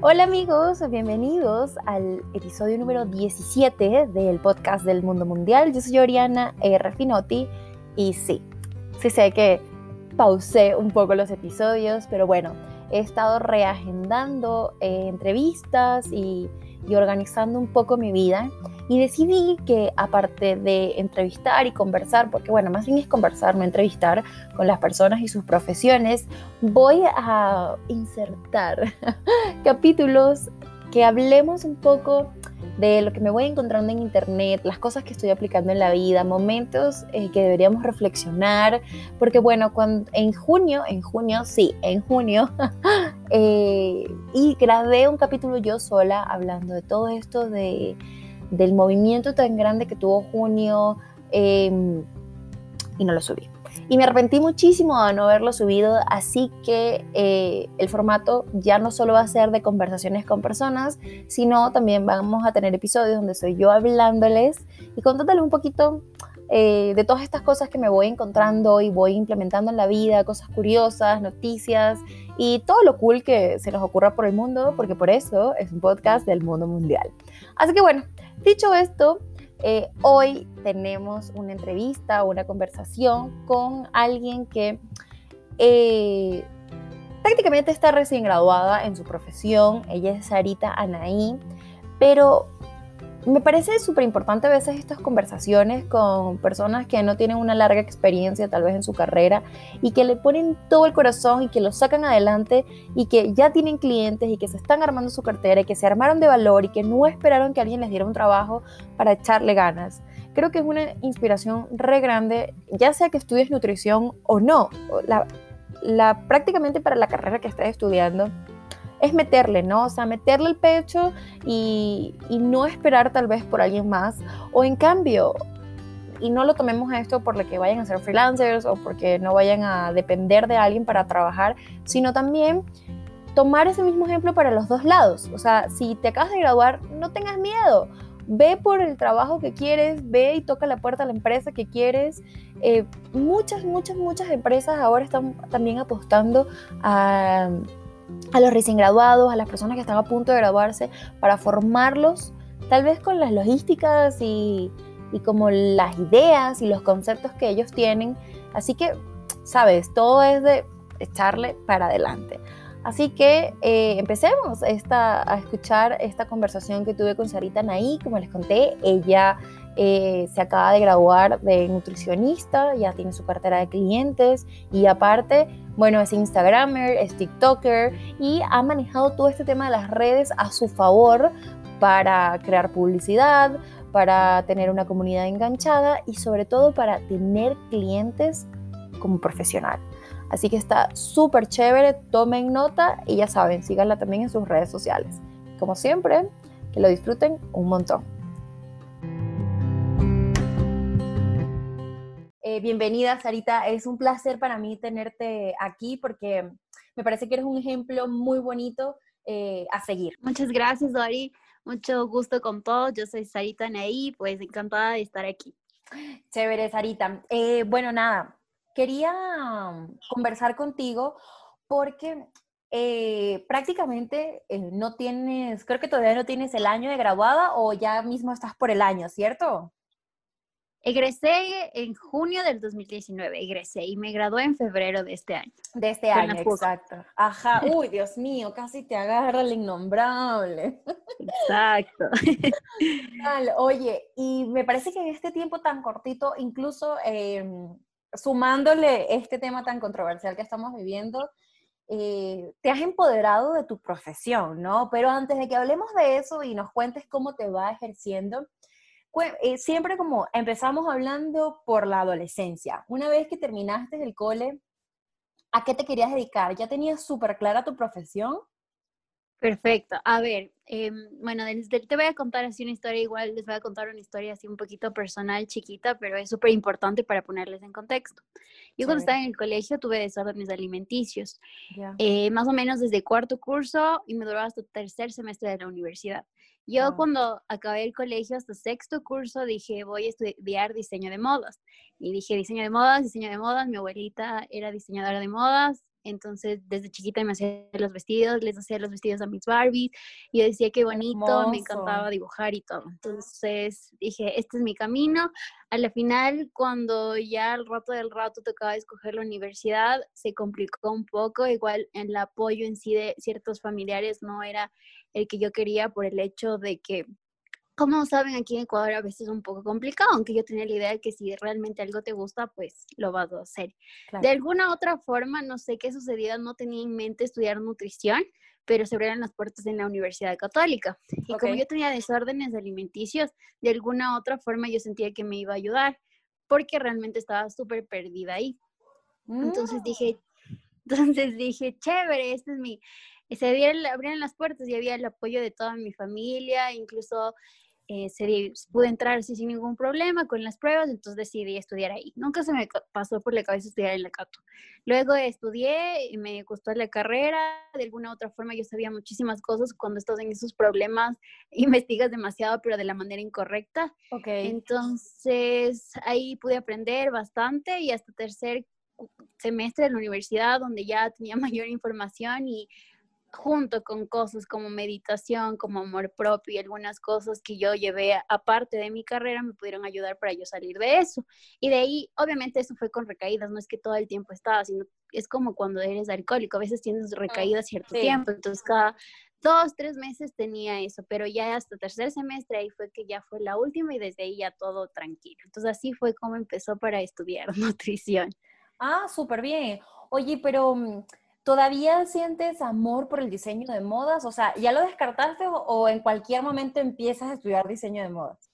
Hola amigos, bienvenidos al episodio número 17 del podcast del mundo mundial. Yo soy Oriana R. Finotti y sí, sí sé que pausé un poco los episodios, pero bueno, he estado reagendando eh, entrevistas y, y organizando un poco mi vida y decidí que aparte de entrevistar y conversar, porque bueno, más bien es conversar, no entrevistar con las personas y sus profesiones, voy a insertar capítulos que hablemos un poco de lo que me voy encontrando en internet, las cosas que estoy aplicando en la vida, momentos eh, que deberíamos reflexionar, porque bueno, cuando, en junio, en junio, sí, en junio, eh, y grabé un capítulo yo sola hablando de todo esto de del movimiento tan grande que tuvo junio em, y no lo subí. Y me arrepentí muchísimo de no haberlo subido, así que eh, el formato ya no solo va a ser de conversaciones con personas, sino también vamos a tener episodios donde soy yo hablándoles y contándoles un poquito eh, de todas estas cosas que me voy encontrando y voy implementando en la vida, cosas curiosas, noticias y todo lo cool que se nos ocurra por el mundo, porque por eso es un podcast del mundo mundial. Así que bueno, Dicho esto, eh, hoy tenemos una entrevista, una conversación con alguien que eh, prácticamente está recién graduada en su profesión. Ella es Sarita Anaí, pero me parece súper importante a veces estas conversaciones con personas que no tienen una larga experiencia tal vez en su carrera y que le ponen todo el corazón y que lo sacan adelante y que ya tienen clientes y que se están armando su cartera y que se armaron de valor y que no esperaron que alguien les diera un trabajo para echarle ganas. Creo que es una inspiración re grande, ya sea que estudies nutrición o no, la, la, prácticamente para la carrera que estés estudiando es meterle, ¿no? O sea, meterle el pecho y, no esperar tal vez por alguien más. O en cambio, y no lo tomemos esto por lo que vayan a ser freelancers o porque no vayan a depender de alguien para trabajar, sino también tomar ese mismo ejemplo para los dos lados. O sea, si te acabas de graduar, no tengas miedo. Ve por el trabajo que quieres, ve y toca la puerta a la empresa que quieres. Eh, muchas, muchas, muchas empresas ahora están también apostando a a los recién graduados, a las personas que están a punto de graduarse, para formarlos, tal vez con las logísticas y, como las ideas y los conceptos que ellos tienen. Así que, sabes, todo es de echarle para adelante. Así que eh, empecemos esta, a escuchar esta conversación que tuve con Sarita Naí. Como les conté, ella eh, se acaba de graduar de nutricionista, ya tiene su cartera de clientes y aparte, bueno, es Instagramer, es TikToker y ha manejado todo este tema de las redes a su favor para crear publicidad, para tener una comunidad enganchada y sobre todo para tener clientes como profesional. Así que está súper chévere, tomen nota y ya saben, síganla también en sus redes sociales. Como siempre, que lo disfruten un montón. Eh, bienvenida, Sarita. Es un placer para mí tenerte aquí porque me parece que eres un ejemplo muy bonito eh, a seguir. Muchas gracias, Dori. Mucho gusto con todos. Yo soy Sarita Ney, pues encantada de estar aquí. Chévere, Sarita. Eh, bueno, nada, quería conversar contigo porque prácticamente no tienes, creo que todavía no tienes el año de graduada o ya mismo estás por el año, ¿cierto? Egresé en junio del 2019, egresé y me gradué en febrero de este año. De este año, exacto. Ajá, uy, Dios mío, casi te agarra el innombrable. Exacto. Oye, y me parece que en este tiempo tan cortito, incluso em, sumándole este tema tan controversial que estamos viviendo, eh, te has empoderado de tu profesión, ¿no? Pero antes de que hablemos de eso y nos cuentes cómo te va ejerciendo, siempre como empezamos hablando por la adolescencia. Una vez que terminaste el cole, ¿a qué te querías dedicar? ¿Ya tenías súper clara tu profesión? Perfecto. A ver, em, bueno, te voy a contar así una historia, igual les voy a contar una historia así un poquito personal, chiquita, pero es súper importante para ponerles en contexto. Yo cuando estaba en el colegio tuve desórdenes alimenticios, eh, más o menos desde cuarto curso y me duró hasta tercer semestre de la universidad. Yo ah. cuando acabé el colegio hasta sexto curso dije voy a estudiar diseño de modas. Y dije diseño de modas, diseño de modas. Mi abuelita era diseñadora de modas, entonces desde chiquita me hacía los vestidos, les hacía los vestidos a mis Barbies, y yo decía qué bonito, me encantaba dibujar y todo. Entonces dije, este es mi camino. A la final, cuando ya al rato del rato tocaba escoger la universidad, se complicó un poco, igual el apoyo en sí de ciertos familiares no era el que yo quería por el hecho de que como saben, aquí en Ecuador a veces es un poco complicado, aunque yo tenía la idea de que si realmente algo te gusta, pues lo vas a hacer. De alguna otra forma, no sé qué sucedía, no tenía en mente estudiar nutrición, pero se abrieron las puertas en la Universidad Católica. Y como yo tenía desórdenes alimenticios, de alguna otra forma yo sentía que me iba a ayudar, porque realmente estaba súper perdida ahí. Entonces mm. dije, entonces dije, chévere, este es mi, se abrieron las puertas y había el apoyo de toda mi familia, incluso eh, se, pude entrar así sin ningún problema con las pruebas, entonces decidí estudiar ahí. Nunca se me pasó por la cabeza estudiar en la Cato. Luego estudié y me gustó la carrera, de alguna u otra forma yo sabía muchísimas cosas, cuando estás en esos problemas investigas demasiado, pero de la manera incorrecta. Okay. Entonces ahí pude aprender bastante y hasta tercer semestre de la universidad, donde ya tenía mayor información y junto con cosas como meditación, como amor propio y algunas cosas que yo llevé aparte de mi carrera me pudieron ayudar para yo salir de eso. Y de ahí, obviamente eso fue con recaídas, no es que todo el tiempo estaba, sino es como cuando eres alcohólico, a veces tienes recaídas cierto tiempo, entonces cada dos, tres meses tenía eso, pero ya hasta tercer semestre ahí fue que ya fue la última y desde ahí ya todo tranquilo. Entonces así fue como empezó para estudiar nutrición. Ah, súper bien. Oye, pero mm, ¿Todavía sientes amor por el diseño de modas? O sea, ¿ya lo descartaste o, en cualquier momento empiezas a estudiar diseño de modas?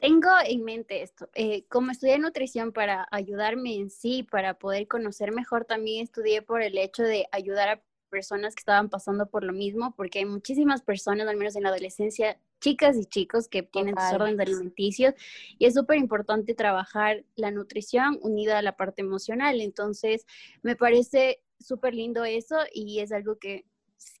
Tengo en mente esto. Eh, como estudié nutrición para ayudarme en sí, para poder conocer mejor, también estudié por el hecho de ayudar a personas que estaban pasando por lo mismo, porque hay muchísimas personas, al menos en la adolescencia, chicas y chicos que tienen desórdenes alimenticios y es súper importante trabajar la nutrición unida a la parte emocional. Entonces, me parece súper lindo eso y es algo que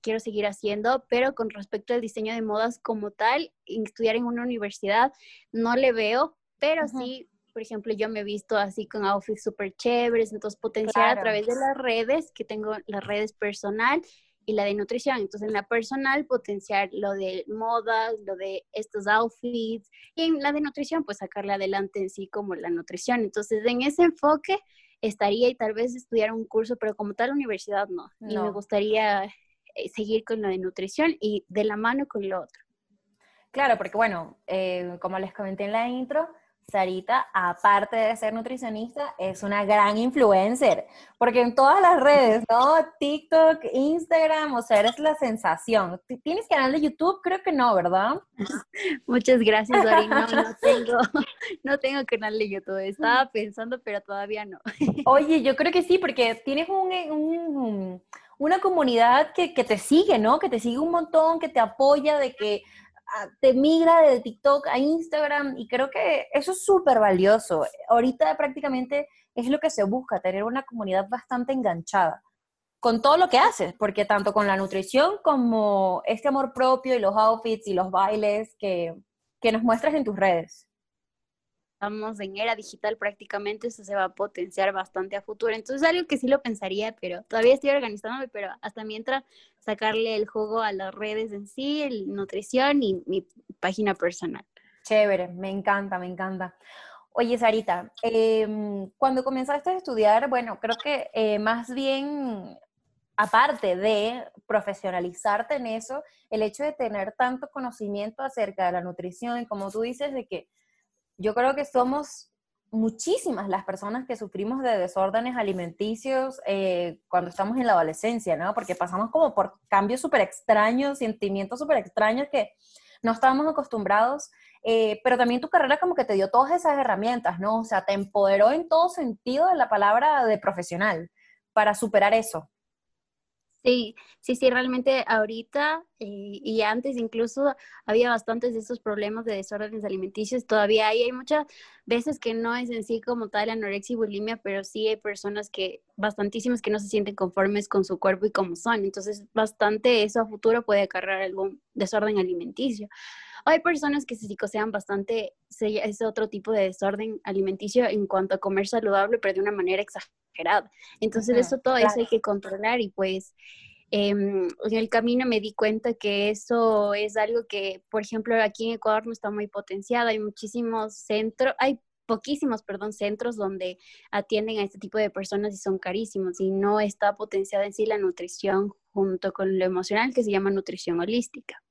quiero seguir haciendo, pero con respecto al diseño de modas como tal, estudiar en una universidad no le veo, pero sí, por ejemplo, yo me he visto así con outfits súper chéveres, entonces potenciar a través de las redes, que tengo las redes personal y la de nutrición. Entonces, en la personal, potenciar lo de modas, lo de estos outfits, y en la de nutrición, pues sacarle adelante en sí como la nutrición. Entonces, en ese enfoque, estaría y tal vez estudiar un curso, pero como tal universidad no. Y me gustaría eh, seguir con lo de nutrición y de la mano con lo otro. Claro, porque bueno, eh, como les comenté en la intro, Sarita, aparte de ser nutricionista, es una gran influencer, porque en todas las redes, ¿no? TikTok, Instagram, o sea, eres la sensación. ¿Tienes canal de YouTube? Creo que no, ¿verdad? Muchas gracias, Dori. No, no tengo, no tengo canal de YouTube. Estaba pensando, pero todavía no. Oye, yo creo que sí, porque tienes un, una comunidad que, que te sigue, ¿no? Que te sigue un montón, que te apoya, de que te migra de TikTok a Instagram y creo que eso es súper valioso. Ahorita prácticamente es lo que se busca, tener una comunidad bastante enganchada con todo lo que haces, porque tanto con la nutrición como este amor propio y los outfits y los bailes que, que nos muestras en tus redes estamos en era digital prácticamente, eso se va a potenciar bastante a futuro. Entonces es algo que sí lo pensaría, pero todavía estoy organizándome, pero hasta mientras sacarle el juego a las redes en sí, el nutrición y mi página personal. Chévere, me encanta, me encanta. Oye, Sarita, em, cuando comenzaste a estudiar, bueno, creo que eh, más bien, aparte de profesionalizarte en eso, el hecho de tener tanto conocimiento acerca de la nutrición, como tú dices, de que yo creo que somos muchísimas las personas que sufrimos de desórdenes alimenticios eh, cuando estamos en la adolescencia, ¿no? Porque pasamos como por cambios súper extraños, sentimientos súper extraños que no estábamos acostumbrados, eh, pero también tu carrera como que te dio todas esas herramientas, ¿no? O sea, te empoderó en todo sentido de la palabra de profesional para superar eso. Sí, sí, sí, realmente ahorita eh, y antes incluso había bastantes de esos problemas de desórdenes alimenticios. Todavía hay, hay muchas veces que no es en sí como tal anorexia y bulimia, pero sí hay personas que, bastantísimas que no se sienten conformes con su cuerpo y como son. Entonces, bastante eso a futuro puede acarrear algún desorden alimenticio. Hay personas que se psicosean bastante, es otro tipo de desorden alimenticio en cuanto a comer saludable, pero de una manera exagerada. Entonces, eso todo eso hay que controlar y pues em, en el camino me di cuenta que eso es algo que, por ejemplo, aquí en Ecuador no está muy potenciado, hay muchísimos centros, hay poquísimos, perdón, centros donde atienden a este tipo de personas y son carísimos y no está potenciada en sí la nutrición junto con lo emocional que se llama nutrición holística.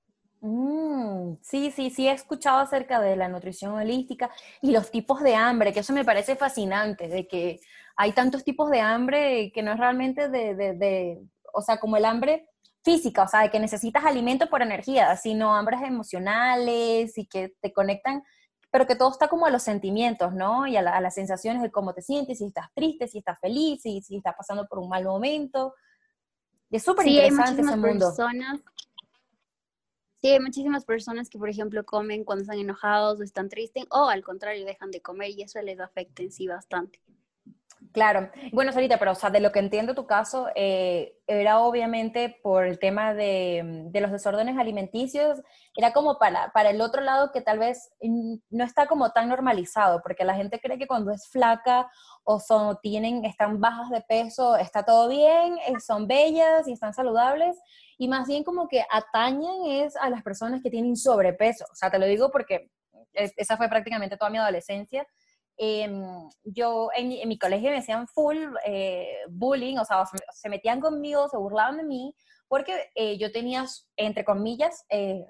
Mm, sí, sí, sí, he escuchado acerca de la nutrición holística y los tipos de hambre, que eso me parece fascinante, de que hay tantos tipos de hambre que no es realmente de, de, de o sea, como el hambre física, o sea, de que necesitas alimento por energía, sino hambres emocionales y que te conectan pero que todo está como a los sentimientos, ¿no? Y a, las sensaciones de cómo te sientes, si estás triste, si estás feliz, si, si estás pasando por un mal momento. Y es súper interesante ese mundo. Personas, sí, hay muchísimas personas que, por ejemplo, comen cuando están enojados o están tristes, o al contrario, dejan de comer y eso les afecta en sí bastante. Claro. Bueno, Sarita, pero o sea, de lo que entiendo tu caso, eh, era obviamente por el tema de, de, los desórdenes alimenticios, era como para, para el otro lado que tal vez no está como tan normalizado, porque la gente cree que cuando es flaca o son, tienen, están bajas de peso, está todo bien, eh, son bellas y están saludables, y más bien como que atañen es a las personas que tienen sobrepeso. O sea, te lo digo porque esa fue prácticamente toda mi adolescencia Em, yo en, mi colegio me hacían full eh, bullying, o sea, se, metían conmigo, se burlaban de mí, porque eh, yo tenía, entre comillas, eh,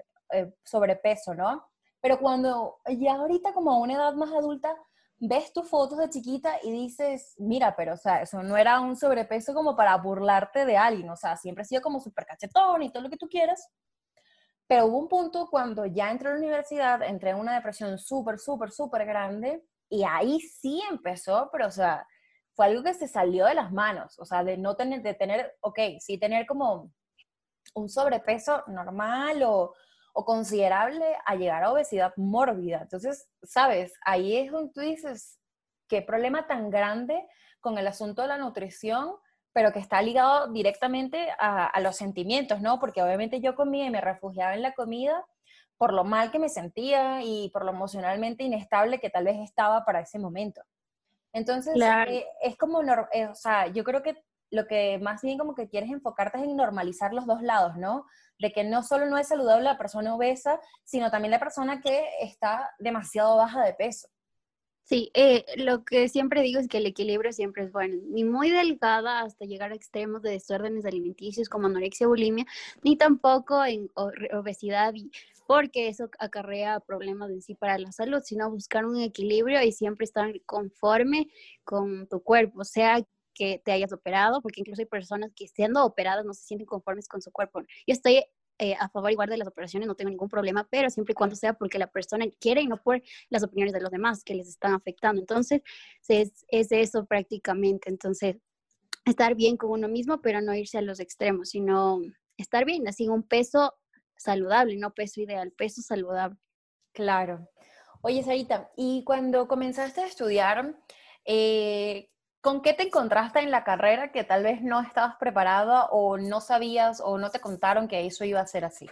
sobrepeso, ¿no? Pero cuando ya ahorita como a una edad más adulta, ves tus fotos de chiquita y dices, mira, pero o sea, eso no era un sobrepeso como para burlarte de alguien, o sea, siempre he sido como súper cachetón y todo lo que tú quieras. Pero hubo un punto cuando ya entré a la universidad, entré en una depresión súper, súper, súper grande y ahí sí empezó, pero o sea, fue algo que se salió de las manos, o sea, de no tener, de tener, ok, sí tener como un sobrepeso normal o, o considerable a llegar a obesidad mórbida. Entonces, sabes, ahí es donde tú dices, qué problema tan grande con el asunto de la nutrición, pero que está ligado directamente a, a los sentimientos, ¿no? Porque obviamente yo comía y me refugiaba en la comida, por lo mal que me sentía y por lo emocionalmente inestable que tal vez estaba para ese momento. Entonces, eh, es como, eh, o sea, yo creo que lo que más bien como que quieres enfocarte es en normalizar los dos lados, ¿no? De que no solo no es saludable la persona obesa, sino también la persona que está demasiado baja de peso. Sí, eh, lo que siempre digo es que el equilibrio siempre es bueno, ni muy delgada hasta llegar a extremos de desórdenes alimenticios como anorexia, bulimia, ni tampoco en obesidad porque eso acarrea problemas en sí para la salud, sino buscar un equilibrio y siempre estar conforme con tu cuerpo, sea que te hayas operado, porque incluso hay personas que siendo operadas no se sienten conformes con su cuerpo. Yo estoy eh, a favor igual de las operaciones, no tengo ningún problema, pero siempre y cuando sea porque la persona quiere y no por las opiniones de los demás que les están afectando. Entonces, es, es eso prácticamente. Entonces, estar bien con uno mismo, pero no irse a los extremos, sino estar bien, así un peso saludable, no peso ideal, peso saludable. Claro. Oye, Sarita, y cuando comenzaste a estudiar, eh, ¿con qué te encontraste en la carrera que tal vez no estabas preparada o no sabías o no te contaron que eso iba a ser así?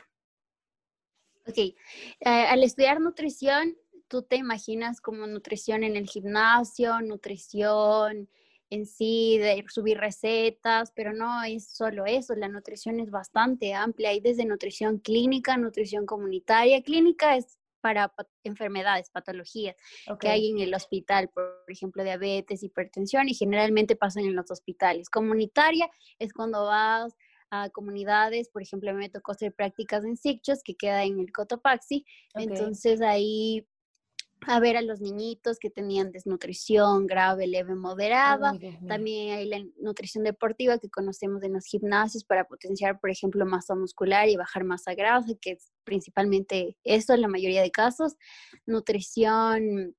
Ok, eh, al estudiar nutrición, tú te imaginas como nutrición en el gimnasio, nutrición en sí, de subir recetas, pero no es solo eso, la nutrición es bastante amplia, hay desde nutrición clínica, nutrición comunitaria, clínica es para enfermedades, patologías que hay en el hospital, por ejemplo, diabetes, hipertensión, y generalmente pasan en los hospitales. Comunitaria es cuando vas a comunidades, por ejemplo, me tocó hacer prácticas en Sicchos, que queda en el Cotopaxi, entonces ahí a ver a los niñitos que tenían desnutrición grave, leve, moderada. También hay la nutrición deportiva que conocemos en los gimnasios para potenciar, por ejemplo, masa muscular y bajar masa grasa, que es principalmente eso en la mayoría de casos. Nutrición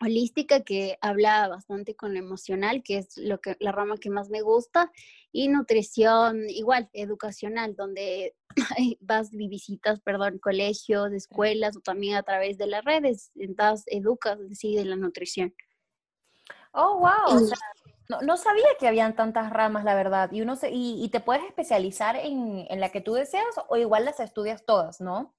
holística que habla bastante con lo emocional, que es lo que la rama que más me gusta, y nutrición igual educacional, donde vas y visitas, perdón, colegios, escuelas o también a través de las redes, entonces educas sí de la nutrición. Oh, wow. no, no, sabía que habían tantas ramas, la verdad. Y uno se, y, y, te puedes especializar en, en la que tú deseas o igual las estudias todas, ¿no?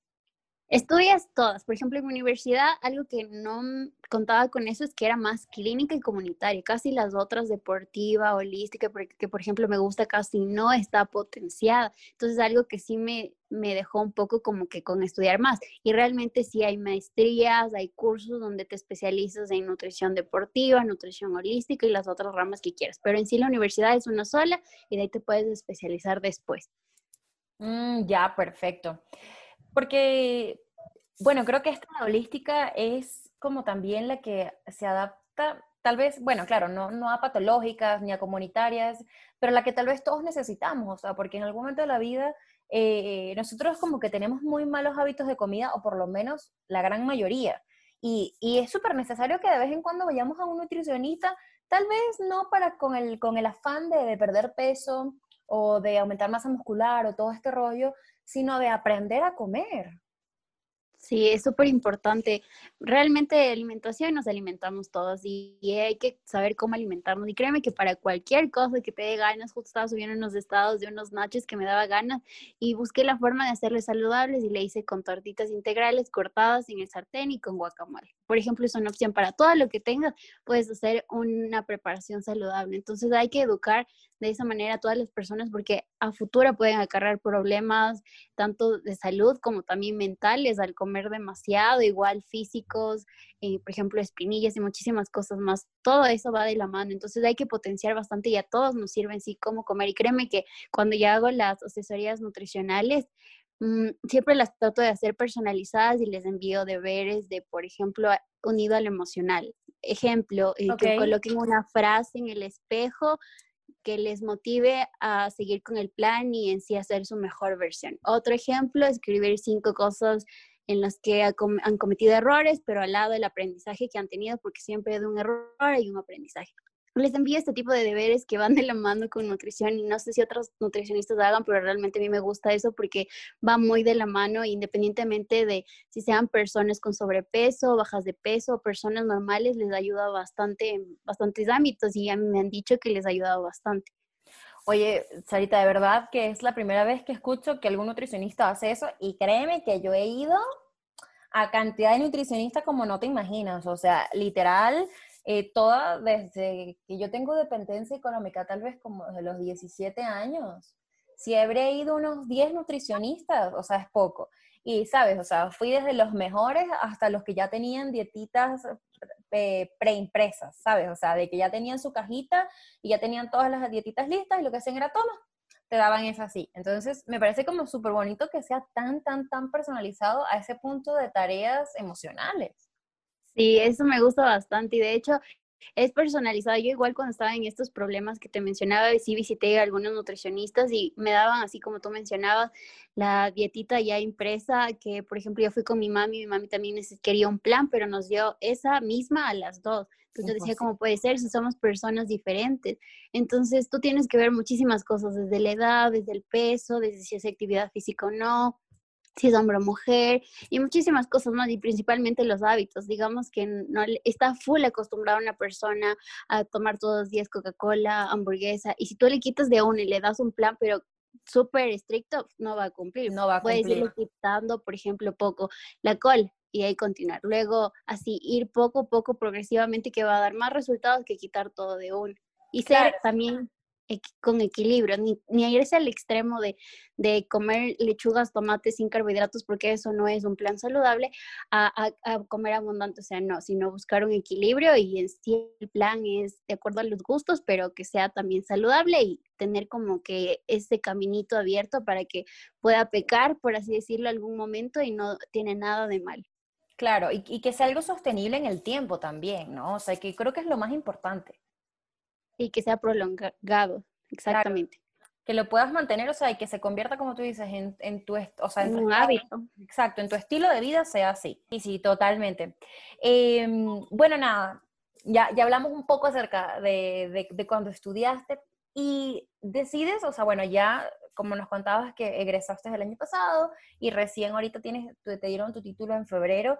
Estudias todas. Por ejemplo, en mi universidad, algo que no contaba con eso es que era más clínica y comunitaria. Casi las otras, deportiva, holística, que por ejemplo me gusta, casi no está potenciada. Entonces, algo que sí me, me dejó un poco como que con estudiar más. Y realmente sí hay maestrías, hay cursos donde te especializas en nutrición deportiva, nutrición holística y las otras ramas que quieras. Pero en sí la universidad es una sola y de ahí te puedes especializar después. Mm, ya, perfecto. Porque, bueno, creo que esta holística es como también la que se adapta, tal vez, bueno, claro, no, no a patológicas ni a comunitarias, pero la que tal vez todos necesitamos, o sea, porque en algún momento de la vida eh, nosotros como que tenemos muy malos hábitos de comida, o por lo menos la gran mayoría. Y, es súper necesario que de vez en cuando vayamos a un nutricionista, tal vez no para con el, con el afán de, de perder peso o de aumentar masa muscular o todo este rollo, sino de aprender a comer. Sí, es súper importante. Realmente alimentación nos alimentamos todos y, hay que saber cómo alimentarnos. Y créeme que para cualquier cosa que te dé ganas, justo estaba subiendo unos estados de unos nachos que me daba ganas y busqué la forma de hacerles saludables y le hice con tortitas integrales cortadas en el sartén y con guacamole. Por ejemplo, es una opción para todo lo que tengas, puedes hacer una preparación saludable. Entonces hay que educar de esa manera a todas las personas porque a futuro pueden acarrear problemas tanto de salud como también mentales al comer demasiado, igual físicos, eh, por ejemplo, espinillas y muchísimas cosas más. Todo eso va de la mano, entonces hay que potenciar bastante y a todos nos sirven sí cómo comer. Y créeme que cuando ya hago las asesorías nutricionales, siempre las trato de hacer personalizadas y les envío deberes de, por ejemplo, unido al emocional. Ejemplo, eh, que coloquen una frase en el espejo que les motive a seguir con el plan y en sí hacer su mejor versión. Otro ejemplo, escribir cinco cosas en las que han cometido errores, pero al lado del aprendizaje que han tenido, porque siempre de un error hay un aprendizaje. Les envío este tipo de deberes que van de la mano con nutrición y no sé si otros nutricionistas hagan, pero realmente a mí me gusta eso porque va muy de la mano independientemente de si sean personas con sobrepeso, bajas de peso, personas normales, les ayuda bastante en bastantes ámbitos y a mí me han dicho que les ha ayudado bastante. Oye, Sarita, de verdad que es la primera vez que escucho que algún nutricionista hace eso y créeme que yo he ido a cantidad de nutricionistas como no te imaginas, o sea, literal, eh, toda desde que yo tengo dependencia económica, tal vez como desde los 17 años, si habré ido unos 10 nutricionistas, o sea, es poco. Y, ¿sabes? O sea, fui desde los mejores hasta los que ya tenían dietitas eh, preimpresas, ¿sabes? O sea, de que ya tenían su cajita y ya tenían todas las dietitas listas y lo que hacían era, toma, te daban eso así. Entonces, me parece como súper bonito que sea tan, tan, tan personalizado a ese punto de tareas emocionales. Sí, eso me gusta bastante y de hecho es personalizado. Yo igual cuando estaba en estos problemas que te mencionaba, sí visité a algunos nutricionistas y me daban, así como tú mencionabas, la dietita ya impresa, que por ejemplo yo fui con mi mami, mi mami también quería un plan, pero nos dio esa misma a las dos. Entonces yo decía, ¿cómo puede ser si somos personas diferentes? Entonces tú tienes que ver muchísimas cosas, desde la edad, desde el peso, desde si es actividad física o no, si es hombre o mujer, y muchísimas cosas más, y principalmente los hábitos. Digamos que no está full acostumbrada una persona a tomar todos los días Coca-Cola, hamburguesa, y si tú le quitas de uno y le das un plan, pero súper estricto, no va a cumplir. No va a cumplir. Puedes irle quitando, por ejemplo, poco la col y ahí continuar. Luego, así, ir poco a poco, progresivamente, que va a dar más resultados que quitar todo de uno. Y ser también con equilibrio, ni, ni irse al extremo de, de, comer lechugas, tomates sin carbohidratos, porque eso no es un plan saludable, a, comer abundante, o sea, no, sino buscar un equilibrio y en sí el plan es de acuerdo a los gustos, pero que sea también saludable y tener como que ese caminito abierto para que pueda pecar, por así decirlo, algún momento y no tiene nada de mal. Claro, y que sea algo sostenible en el tiempo también, ¿no? O sea, que creo que es lo más importante y que sea prolongado, exactamente. Que lo puedas mantener, o sea, y que se convierta, como tú dices, en, en tu, o sea, en un hábito. Exacto, en tu estilo de vida sea así. Y sí, totalmente. Em, bueno, nada, ya, ya hablamos un poco acerca de, de, de cuando estudiaste y decides, o sea, bueno, ya como nos contabas que egresaste el año pasado y recién ahorita tienes, te dieron tu título en febrero,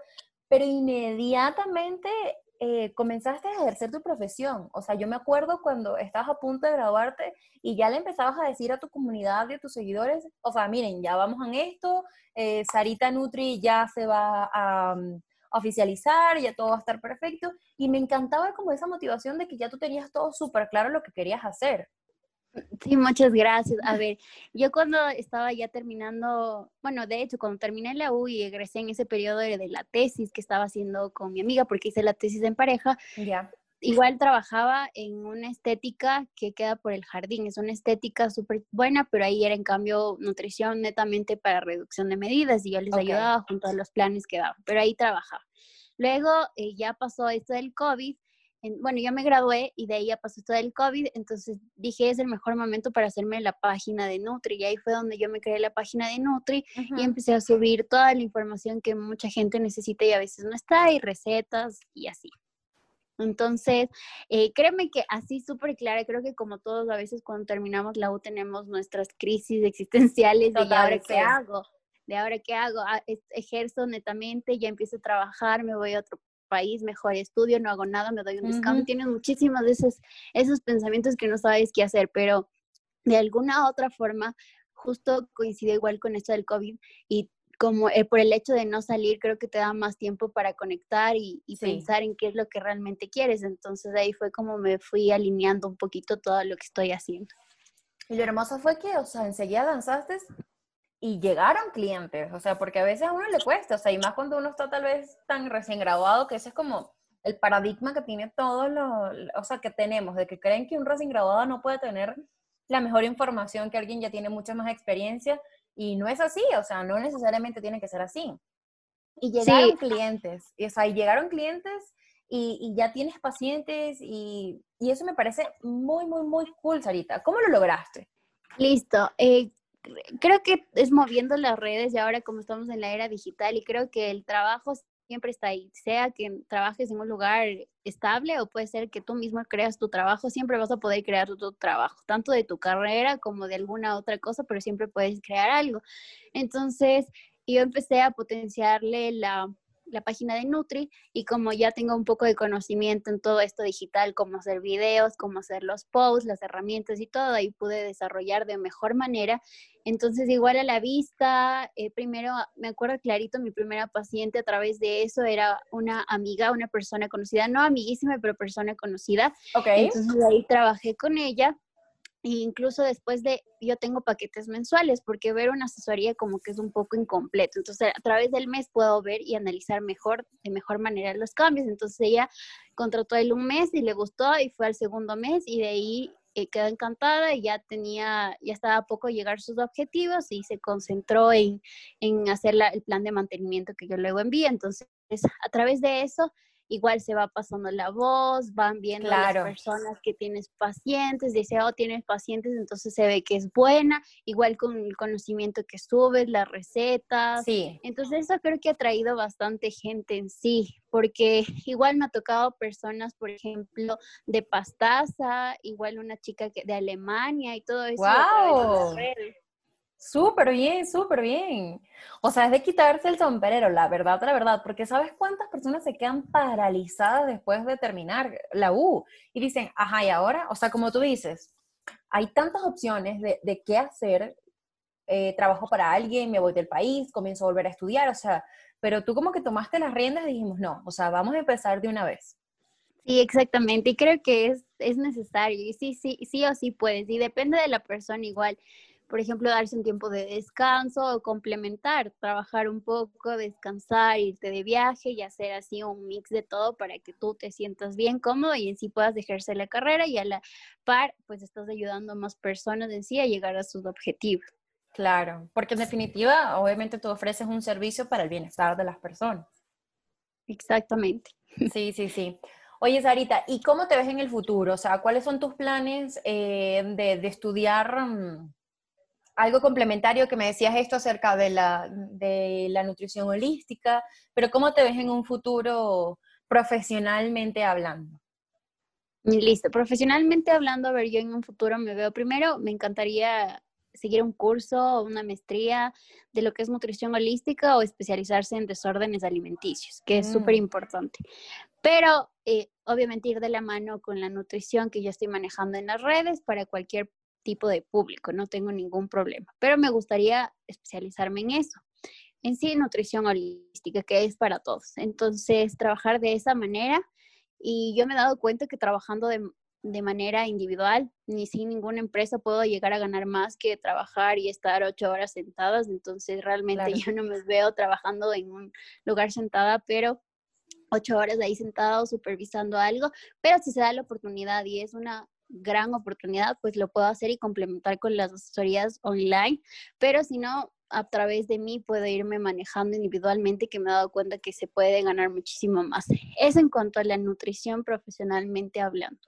pero inmediatamente eh, comenzaste a ejercer tu profesión. O sea, yo me acuerdo cuando estabas a punto de graduarte y ya le empezabas a decir a tu comunidad y a tus seguidores, o sea, miren, ya vamos en esto, eh, Sarita Nutri ya se va a, mm, oficializar, ya todo va a estar perfecto. Y me encantaba como esa motivación de que ya tú tenías todo súper claro lo que querías hacer. Sí, muchas gracias. A ver, yo cuando estaba ya terminando, bueno, de hecho, cuando terminé la U y egresé en ese periodo de, la tesis que estaba haciendo con mi amiga, porque hice la tesis en pareja, ya. igual trabajaba en una estética que queda por el jardín. Es una estética súper buena, pero ahí era en cambio nutrición netamente para reducción de medidas y yo les ayudaba junto a los planes que daban, pero ahí trabajaba. Luego eh, ya pasó esto del COVID bueno, ya me gradué y de ahí ya pasó todo el COVID, entonces dije es el mejor momento para hacerme la página de Nutri y ahí fue donde yo me creé la página de Nutri y empecé a subir toda la información que mucha gente necesita y a veces no está y recetas y así. Entonces, eh, créeme que así súper clara, creo que como todos a veces cuando terminamos la U tenemos nuestras crisis existenciales de ahora qué hago? de ahora qué hago, ah, ejerzo netamente, ya empiezo a trabajar, me voy a otro país, mejor estudio, no hago nada, me doy un descanso. Tienes muchísimos de esos, esos pensamientos que no sabes qué hacer, pero de alguna otra forma, justo coincide igual con esto del COVID y como eh, por el hecho de no salir, creo que te da más tiempo para conectar y, pensar en qué es lo que realmente quieres. Entonces ahí fue como me fui alineando un poquito todo lo que estoy haciendo. Y lo hermoso fue que, o sea, enseguida danzaste y llegaron clientes, o sea, porque a veces a uno le cuesta, o sea, y más cuando uno está tal vez tan recién graduado, que ese es como el paradigma que tiene todo lo, o sea, que tenemos, de que creen que un recién graduado no puede tener la mejor información que alguien ya tiene mucha más experiencia, y no es así, o sea, no necesariamente tiene que ser así. Y llegaron clientes, y, o sea, y llegaron clientes y, y ya tienes pacientes, y, y, eso me parece muy, muy, muy cool, Sarita. ¿Cómo lo lograste? Listo. Eh, creo que es moviendo las redes y ahora como estamos en la era digital y creo que el trabajo siempre está ahí, sea que trabajes en un lugar estable o puede ser que tú mismo creas tu trabajo, siempre vas a poder crear tu, trabajo, tanto de tu carrera como de alguna otra cosa, pero siempre puedes crear algo. Entonces, yo empecé a potenciarle la, la página de Nutri y como ya tengo un poco de conocimiento en todo esto digital, cómo hacer videos, cómo hacer los posts, las herramientas y todo, ahí pude desarrollar de mejor manera. Entonces, igual a la vista, eh, primero me acuerdo clarito, mi primera paciente a través de eso era una amiga, una persona conocida, no amiguísima, pero persona conocida. Ok. Entonces ahí trabajé con ella incluso después de, yo tengo paquetes mensuales, porque ver una asesoría como que es un poco incompleto. Entonces, a través del mes puedo ver y analizar mejor, de mejor manera los cambios. Entonces, ella contrató el un mes y le gustó y fue al segundo mes y de ahí eh, quedó encantada y ya tenía, ya estaba a poco llegar sus objetivos y se concentró en, en hacer el plan de mantenimiento que yo luego envié. Entonces, a través de eso, igual se va pasando la voz, van viendo las personas que tienes pacientes, dice, oh, tienes pacientes, entonces se ve que es buena, igual con el conocimiento que subes, las recetas. Sí. Entonces eso creo que ha traído bastante gente en sí, porque igual me ha tocado personas, por ejemplo, de Pastaza, igual una chica que, de Alemania y todo eso. ¡Wow! Súper bien, súper bien. O sea, es de quitarse el sombrero, la verdad, la verdad, porque ¿sabes cuántas personas se quedan paralizadas después de terminar la U? Y dicen, ajá, ¿y ahora? O sea, como tú dices, hay tantas opciones de, de qué hacer. Eh, trabajo para alguien, me voy del país, comienzo a volver a estudiar, o sea, pero tú como que tomaste las riendas y dijimos, no, o sea, vamos a empezar de una vez. Sí, exactamente, y creo que es, es necesario, y sí, sí, sí o sí puedes, y depende de la persona igual por ejemplo, darse un tiempo de descanso o complementar, trabajar un poco, descansar, irte de viaje y hacer así un mix de todo para que tú te sientas bien cómodo y en sí puedas ejercer la carrera y a la par, pues estás ayudando a más personas en sí a llegar a sus objetivos. Claro, porque en definitiva, obviamente tú ofreces un servicio para el bienestar de las personas. Exactamente. Sí, sí, sí. Oye, Sarita, ¿y cómo te ves en el futuro? O sea, ¿cuáles son tus planes eh, de, de, estudiar? Mm, algo complementario que me decías esto acerca de la, de la nutrición holística, pero ¿cómo te ves en un futuro profesionalmente hablando? Listo, profesionalmente hablando, a ver, yo en un futuro me veo primero, me encantaría seguir un curso o una maestría de lo que es nutrición holística o especializarse en desórdenes alimenticios, que es súper mm. importante. pero eh, obviamente ir de la mano con la nutrición que yo estoy manejando en las redes para cualquier tipo de público, no tengo ningún problema, pero me gustaría especializarme en eso. En sí, nutrición holística, que es para todos. Entonces, trabajar de esa manera y yo me he dado cuenta que trabajando de, de manera individual, ni sin ninguna empresa puedo llegar a ganar más que trabajar y estar ocho horas sentadas. Entonces, realmente yo no me veo trabajando en un lugar sentada, pero ocho horas ahí sentado supervisando algo, pero si se da la oportunidad y es una gran oportunidad, pues lo puedo hacer y complementar con las asesorías online, pero si no, a través de mí puedo irme manejando individualmente que me he dado cuenta que se puede ganar muchísimo más. Es en cuanto a la nutrición profesionalmente hablando.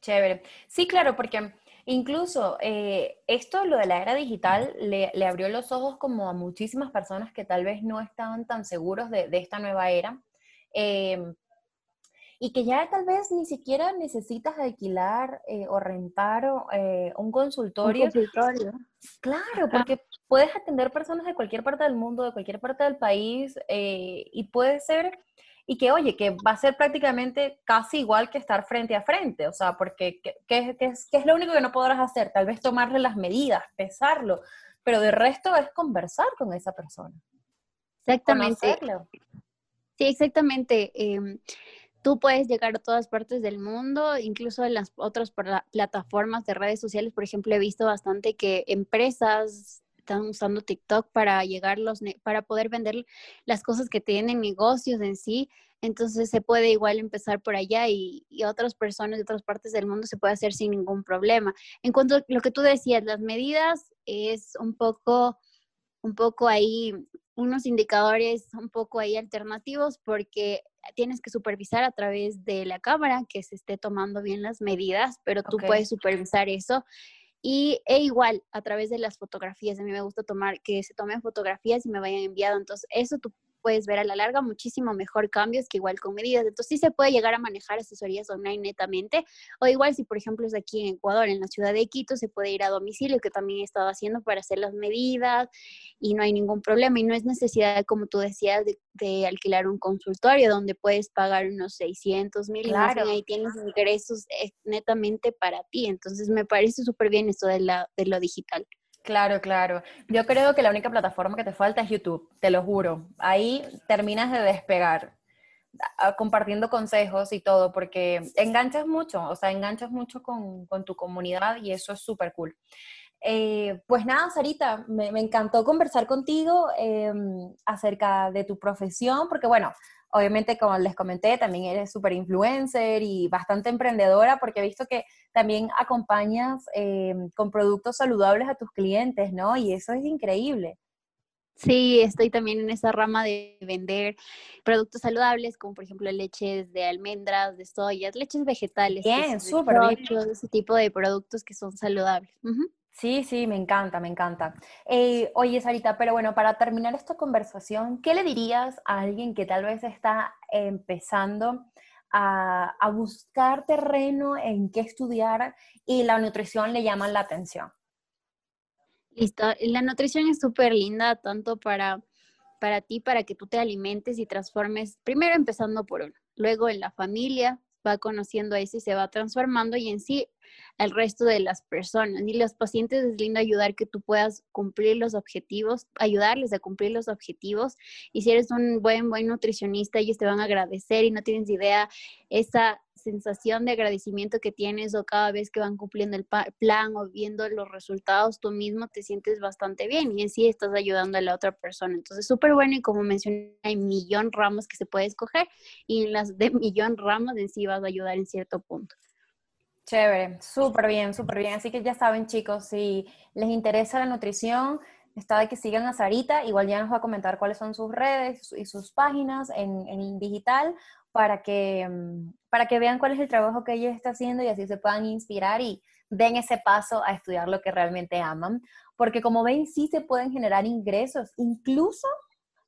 Chévere. Sí, claro, porque incluso eh, esto, lo de la era digital, le, abrió los ojos como a muchísimas personas que tal vez no estaban tan seguros de, esta nueva era. Em, y que ya tal vez ni siquiera necesitas alquilar eh, o rentar eh, un consultorio. Un consultorio. Claro, porque puedes atender personas de cualquier parte del mundo, de cualquier parte del país, y puede ser y que, oye, que va a ser prácticamente casi igual que estar frente a frente, o sea, porque ¿qué, qué, es, qué es, lo único que no podrás hacer? Tal vez tomarle las medidas, pesarlo, pero de resto es conversar con esa persona. Exactamente. Sí, exactamente. Em, tú puedes llegar a todas partes del mundo, incluso en las otras plataformas de redes sociales, por ejemplo, he visto bastante que empresas están usando TikTok para llegar los, para poder vender las cosas que tienen negocios en sí. Entonces se puede igual empezar por allá y, y, otras personas de otras partes del mundo se puede hacer sin ningún problema. En cuanto a lo que tú decías, las medidas es un poco, un poco ahí, unos indicadores un poco ahí alternativos porque tienes que supervisar a través de la cámara que se esté tomando bien las medidas, pero tú puedes supervisar eso y e igual, a través de las fotografías, a mí me gusta tomar, que se tomen fotografías y me vayan enviado. Entonces, eso tú puedes ver a la larga muchísimo mejor cambios que igual con medidas. Entonces sí se puede llegar a manejar asesorías online netamente. O igual si por ejemplo es aquí en Ecuador, en la ciudad de Quito, se puede ir a domicilio, que también he estado haciendo para hacer las medidas y no hay ningún problema. Y no es necesidad, como tú decías, de, alquilar un consultorio donde puedes pagar unos 600 mil claro. y ahí tienes ingresos eh, netamente para ti. Entonces me parece súper bien esto de, la, de lo digital. Claro, claro. Yo creo que la única plataforma que te falta es YouTube, te lo juro. Ahí terminas de despegar, compartiendo consejos y todo, porque enganchas mucho, o sea, enganchas mucho con, tu comunidad y eso es súper cool. Eh, pues nada, Sarita, me, encantó conversar contigo em, acerca de tu profesión, porque bueno, Obviamente, como les comenté, también eres súper influencer y bastante emprendedora porque he visto que también acompañas eh, con productos saludables a tus clientes, ¿no? Y eso es increíble. Sí, estoy también en esa rama de vender productos saludables, como por ejemplo leches de almendras, de soya, leches vegetales. Bien, súper bien. Ese tipo de productos que son saludables. Sí, sí, me encanta, me encanta. Eh, oye, Sarita, pero bueno, para terminar esta conversación, ¿qué le dirías a alguien que tal vez está empezando a, buscar terreno en qué estudiar y la nutrición le llama la atención? Listo, la nutrición es súper linda, tanto para, para ti, para que tú te alimentes y transformes, primero empezando por uno, luego en la familia, va conociendo eso y se va transformando y en sí el resto de las personas. Y los pacientes es lindo ayudar que tú puedas cumplir los objetivos, ayudarles a cumplir los objetivos. Y si eres un buen, buen nutricionista, ellos te van a agradecer y no tienes idea esa sensación de agradecimiento que tienes o cada vez que van cumpliendo el plan o viendo los resultados tú mismo te sientes bastante bien y en sí estás ayudando a la otra persona. Entonces, súper bueno y como mencioné, hay millón ramos que se puede escoger y en las de millón ramos en sí vas a ayudar en cierto punto. Chévere, súper bien, súper bien. Así que ya saben, chicos, si les interesa la nutrición, está de que sigan a Sarita. Igual ya nos va a comentar cuáles son sus redes y sus páginas en, en digital para que, mm, para que vean cuál es el trabajo que ella está haciendo y así se puedan inspirar y den ese paso a estudiar lo que realmente aman. Porque como ven, sí se pueden generar ingresos, incluso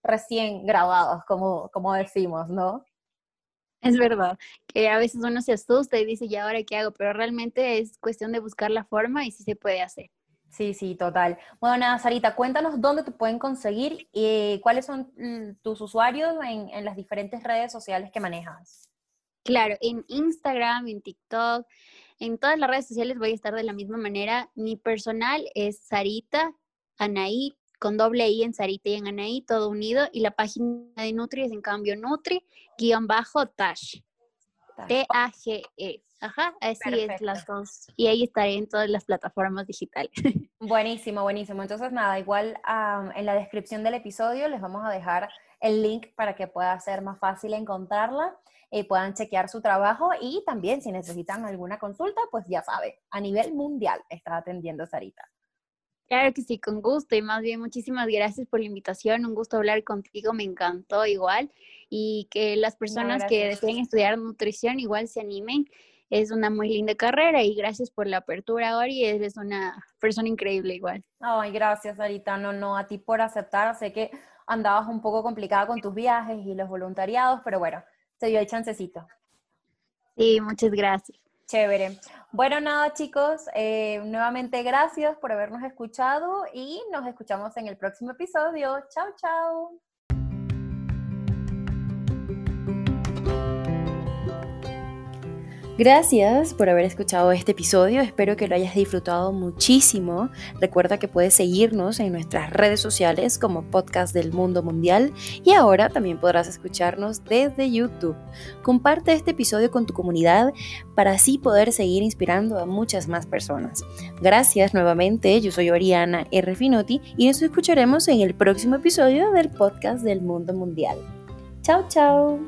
recién graduados, como, como decimos, ¿no? Es verdad, que a veces uno se asusta y dice, ¿y ahora qué hago? Pero realmente es cuestión de buscar la forma y sí se puede hacer. Sí, sí, total. Bueno, nada, Sarita, cuéntanos dónde te pueden conseguir y cuáles son mm, tus usuarios en, las diferentes redes sociales que manejas. Claro, en Instagram, en TikTok, en todas las redes sociales voy a estar de la misma manera. Mi personal es Sarita Anaí, con doble I en Sarita y en Anaí, todo unido. Y la página de Nutri es en cambio Nutri, guion bajo Tash. T-A-G-E. Ajá, así es las dos. Y ahí estaré en todas las plataformas digitales. Buenísimo, buenísimo. Entonces, nada, igual en la descripción del episodio les vamos a dejar el link para que pueda ser más fácil encontrarla y puedan chequear su trabajo y también si necesitan alguna consulta, pues ya sabe, a nivel mundial está atendiendo Sarita. Claro que sí, con gusto y más bien muchísimas gracias por la invitación, un gusto hablar contigo, me encantó igual y que las personas que deseen estudiar nutrición igual se animen, es una muy linda carrera y gracias por la apertura, Ori, eres una persona increíble igual. Ay, gracias, Sarita, no, no, a ti por aceptar, sé que andabas un poco complicada con tus viajes y los voluntariados, pero bueno, se dio el chancecito. Sí, muchas gracias. Chévere. Bueno, nada, chicos, eh, nuevamente gracias por habernos escuchado y nos escuchamos en el próximo episodio. Chao, chao. Gracias por haber escuchado este episodio, espero que lo hayas disfrutado muchísimo. Recuerda que puedes seguirnos en nuestras redes sociales como Podcast del Mundo Mundial y ahora también podrás escucharnos desde YouTube. Comparte este episodio con tu comunidad para así poder seguir inspirando a muchas más personas. Gracias nuevamente, yo soy Oriana R. Finotti y nos escucharemos en el próximo episodio del Podcast del Mundo Mundial. Chao, chao.